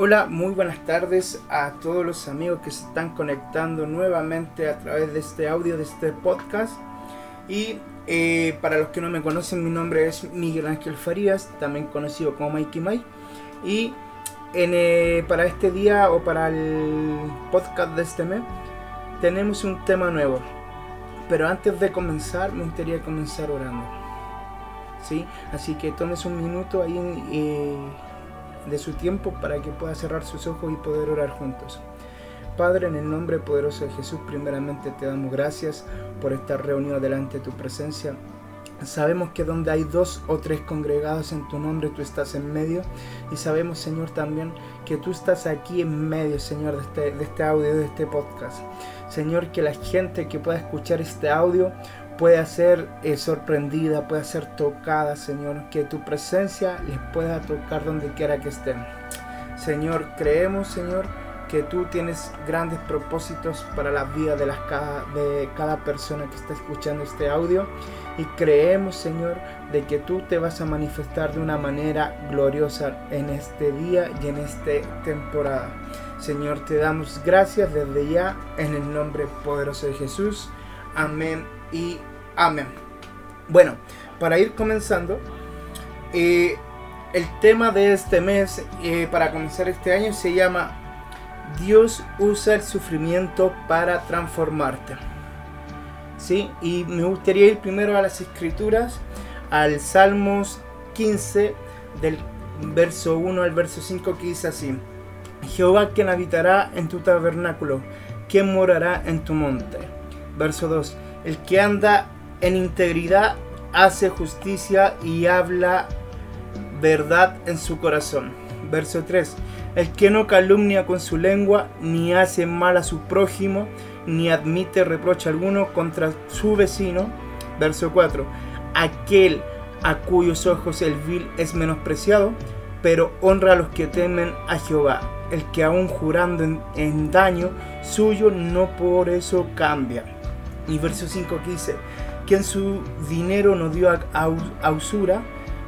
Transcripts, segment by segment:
Hola, muy buenas tardes a todos los amigos que se están conectando nuevamente a través de este audio, de este podcast. Y eh, para los que no me conocen, mi nombre es Miguel Ángel Farías, también conocido como Mikey Mike. Y eh, para este día o para el podcast de este mes, tenemos un tema nuevo. Pero antes de comenzar, me gustaría comenzar orando. ¿Sí? Así que tomes un minuto ahí. Eh, de su tiempo para que pueda cerrar sus ojos y poder orar juntos. Padre, en el nombre poderoso de Jesús, primeramente te damos gracias por estar reunido delante de tu presencia. Sabemos que donde hay dos o tres congregados en tu nombre, tú estás en medio. Y sabemos, Señor, también que tú estás aquí en medio, Señor, de este, de este audio, de este podcast. Señor, que la gente que pueda escuchar este audio pueda ser eh, sorprendida, pueda ser tocada, Señor, que tu presencia les pueda tocar donde quiera que estén. Señor, creemos, Señor, que tú tienes grandes propósitos para la vida de, las, de cada persona que está escuchando este audio y creemos, Señor, de que tú te vas a manifestar de una manera gloriosa en este día y en esta temporada. Señor, te damos gracias desde ya en el nombre poderoso de Jesús. Amén y amén. Bueno, para ir comenzando, eh, el tema de este mes, eh, para comenzar este año, se llama Dios usa el sufrimiento para transformarte. ¿Sí? Y me gustaría ir primero a las escrituras, al Salmos 15, del verso 1 al verso 5, que dice así. Jehová quien habitará en tu tabernáculo, quien morará en tu monte. Verso 2. El que anda en integridad hace justicia y habla verdad en su corazón. Verso 3. El que no calumnia con su lengua, ni hace mal a su prójimo, ni admite reproche alguno contra su vecino. Verso 4. Aquel a cuyos ojos el vil es menospreciado, pero honra a los que temen a Jehová. El que aún jurando en, daño suyo no por eso cambia. Y verso 5 que dice, quien su dinero no dio a, usura,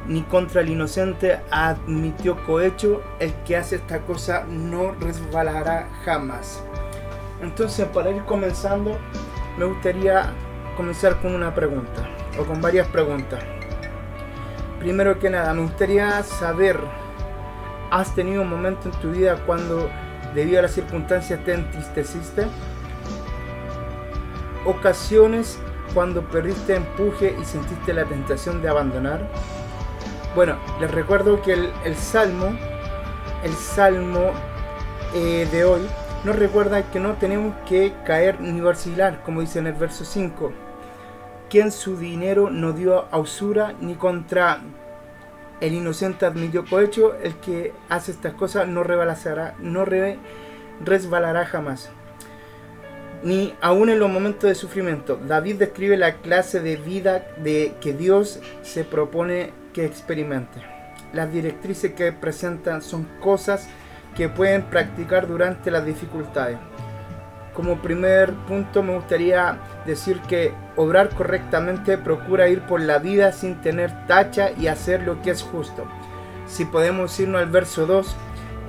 ni contra el inocente admitió cohecho, el que hace esta cosa no resbalará jamás. Entonces, para ir comenzando, me gustaría comenzar con una pregunta, o con varias preguntas. Primero que nada, me gustaría saber, ¿has tenido un momento en tu vida cuando debido a las circunstancias te entristeciste? ocasiones cuando perdiste empuje y sentiste la tentación de abandonar? Bueno, les recuerdo que el, salmo, el salmo eh, de hoy, nos recuerda que no tenemos que caer ni vacilar, como dice en el verso 5. Quien su dinero no dio a usura ni contra el inocente admitió cohecho, el que hace estas cosas no, resbalará jamás ni aún en los momentos de sufrimiento. David describe la clase de vida de que Dios se propone que experimente. Las directrices que presentan son cosas que pueden practicar durante las dificultades. Como primer punto me gustaría decir que obrar correctamente procura ir por la vida sin tener tacha y hacer lo que es justo. Si podemos irnos al verso 2,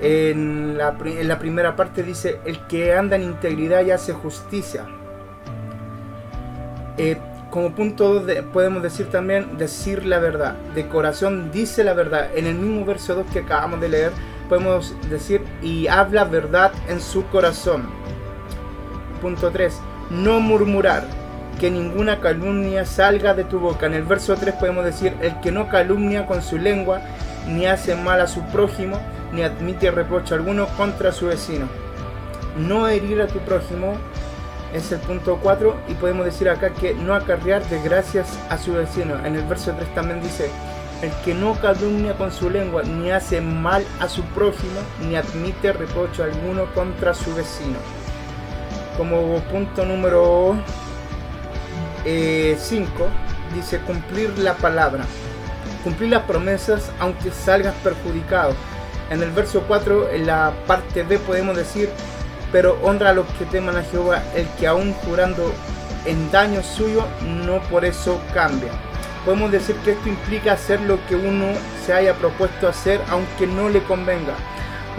en la, primera parte dice, el que anda en integridad y hace justicia. Eh, como punto 2 podemos decir también decir la verdad. De corazón dice la verdad. En el mismo verso 2 que acabamos de leer podemos decir y habla verdad en su corazón. Punto 3. No murmurar. Que ninguna calumnia salga de tu boca. En el verso 3 podemos decir el que no calumnia con su lengua ni hace mal a su prójimo ni admite reproche alguno contra su vecino. No herir a tu prójimo es el punto 4 y podemos decir acá que no acarrear desgracias a su vecino. En el verso 3 también dice, el que no calumnia con su lengua, ni hace mal a su prójimo, ni admite reproche alguno contra su vecino. Como punto número 5, eh, dice cumplir la palabra. Cumplir las promesas aunque salgas perjudicado en el verso 4, en la parte B podemos decir, pero honra a los que teman a Jehová, el que aún jurando en daño suyo, no por eso cambia. Podemos decir que esto implica hacer lo que uno se haya propuesto hacer aunque no le convenga,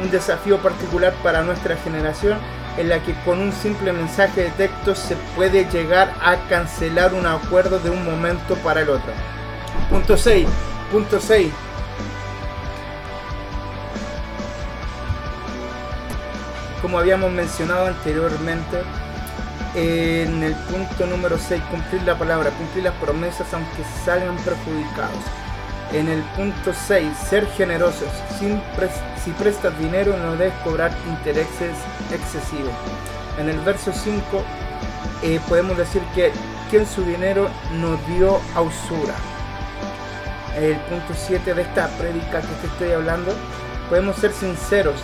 un desafío particular para nuestra generación en la que con un simple mensaje de texto se puede llegar a cancelar un acuerdo de un momento para el otro. Punto 6. Punto 6. Como habíamos mencionado anteriormente, en el punto número 6, cumplir la palabra, cumplir las promesas aunque salgan perjudicados. En el punto 6, ser generosos. si prestas dinero no debes cobrar intereses excesivos. En el verso 5 eh, podemos decir que quien su dinero no dio a usura. El punto 7 de esta prédica que te estoy hablando, podemos ser sinceros,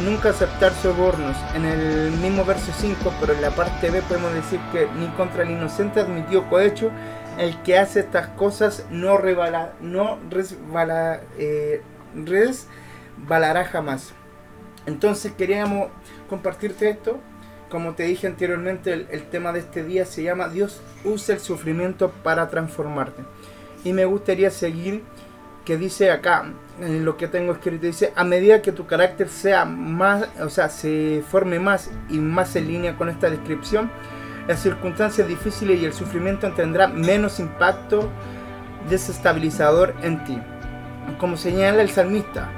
nunca aceptar sobornos. En el mismo verso 5, pero en la parte B podemos decir que ni contra el inocente admitió cohecho, el que hace estas cosas no, rebala, no resbala, eh, resbalará jamás. Entonces queríamos compartirte esto. Como te dije anteriormente, el, el tema de este día se llama Dios usa el sufrimiento para transformarte. Y me gustaría seguir que dice acá, lo que tengo escrito, dice, a medida que tu carácter sea más, o sea, se forme más y más en línea con esta descripción, las circunstancias difíciles y el sufrimiento tendrán menos impacto desestabilizador en ti. Como señala el salmista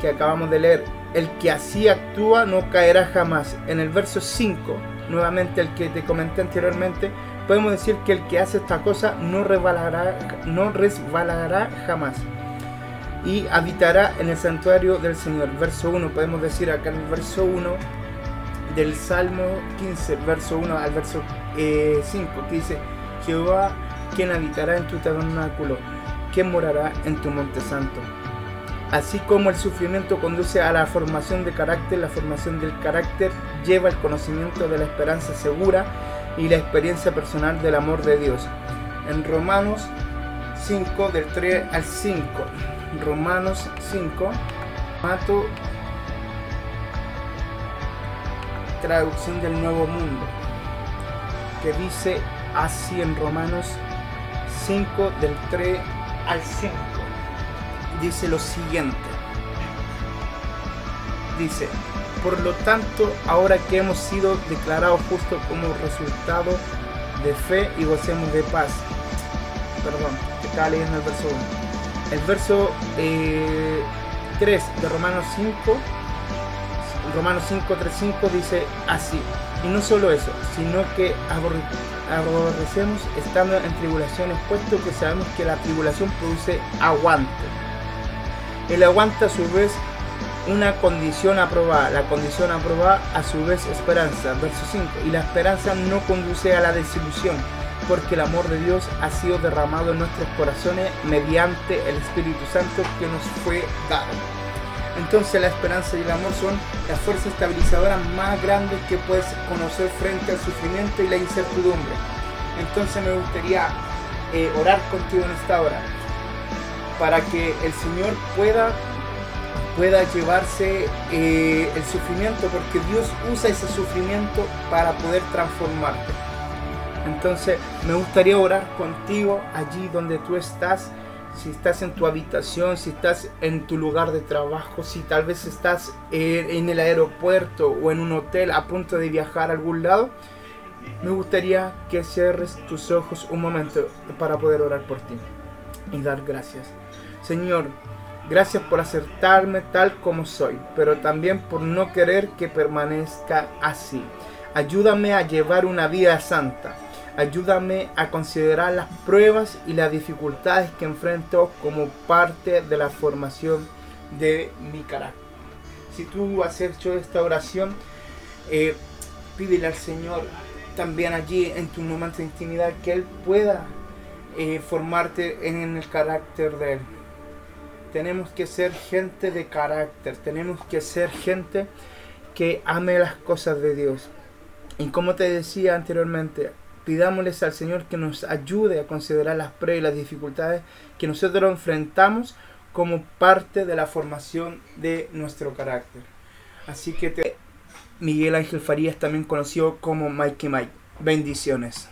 que acabamos de leer, el que así actúa no caerá jamás. En el verso 5, nuevamente el que te comenté anteriormente, podemos decir que el que hace esta cosa no resbalará, no resbalará jamás y habitará en el santuario del Señor. Verso 1, podemos decir acá en el verso 1 del Salmo 15, verso 1 al verso 5, eh, que dice, Jehová, quien habitará en tu tabernáculo, quien morará en tu monte santo. Así como el sufrimiento conduce a la formación de carácter, la formación del carácter lleva el conocimiento de la esperanza segura y la experiencia personal del amor de Dios. En Romanos 5, del 3 al 5. Romanos 5, mato traducción del Nuevo Mundo, que dice así en Romanos 5, del 3 al 5. Dice lo siguiente. Dice, por lo tanto, ahora que hemos sido declarados justos como resultado de fe y gocemos de paz. Perdón, estaba leyendo el verso 1. El verso 3 eh, de Romanos 5, Romanos 5, 3, 5 dice así. Y no solo eso, sino que aborrecemos estando en tribulaciones, puesto que sabemos que la tribulación produce aguante. El aguante a su vez una condición aprobada. La condición aprobada a su vez esperanza. Verso 5. Y la esperanza no conduce a la desilusión, porque el amor de Dios ha sido derramado en nuestros corazones mediante el Espíritu Santo que nos fue dado. Entonces la esperanza y el amor son las fuerzas estabilizadoras más grandes que puedes conocer frente al sufrimiento y la incertidumbre. Entonces me gustaría eh, orar contigo en esta hora para que el Señor pueda pueda llevarse eh, el sufrimiento, porque Dios usa ese sufrimiento para poder transformarte. Entonces me gustaría orar contigo allí donde tú estás, si estás en tu habitación, si estás en tu lugar de trabajo, si tal vez estás en el aeropuerto o en un hotel a punto de viajar a algún lado. Me gustaría que cierres tus ojos un momento para poder orar por ti y dar gracias. Señor, Gracias por aceptarme tal como soy, pero también por no querer que permanezca así. Ayúdame a llevar una vida santa. Ayúdame a considerar las pruebas y las dificultades que enfrento como parte de la formación de mi carácter. Si tú has hecho esta oración, eh, pídele al Señor también allí en tu momento de intimidad que Él pueda eh, formarte en el carácter de Él tenemos que ser gente de carácter, tenemos que ser gente que ame las cosas de Dios. Y como te decía anteriormente, pidámosles al Señor que nos ayude a considerar las pruebas y las dificultades que nosotros enfrentamos como parte de la formación de nuestro carácter. Así que te... Miguel Ángel Farías, también conocido como Mikey Mike. Bendiciones.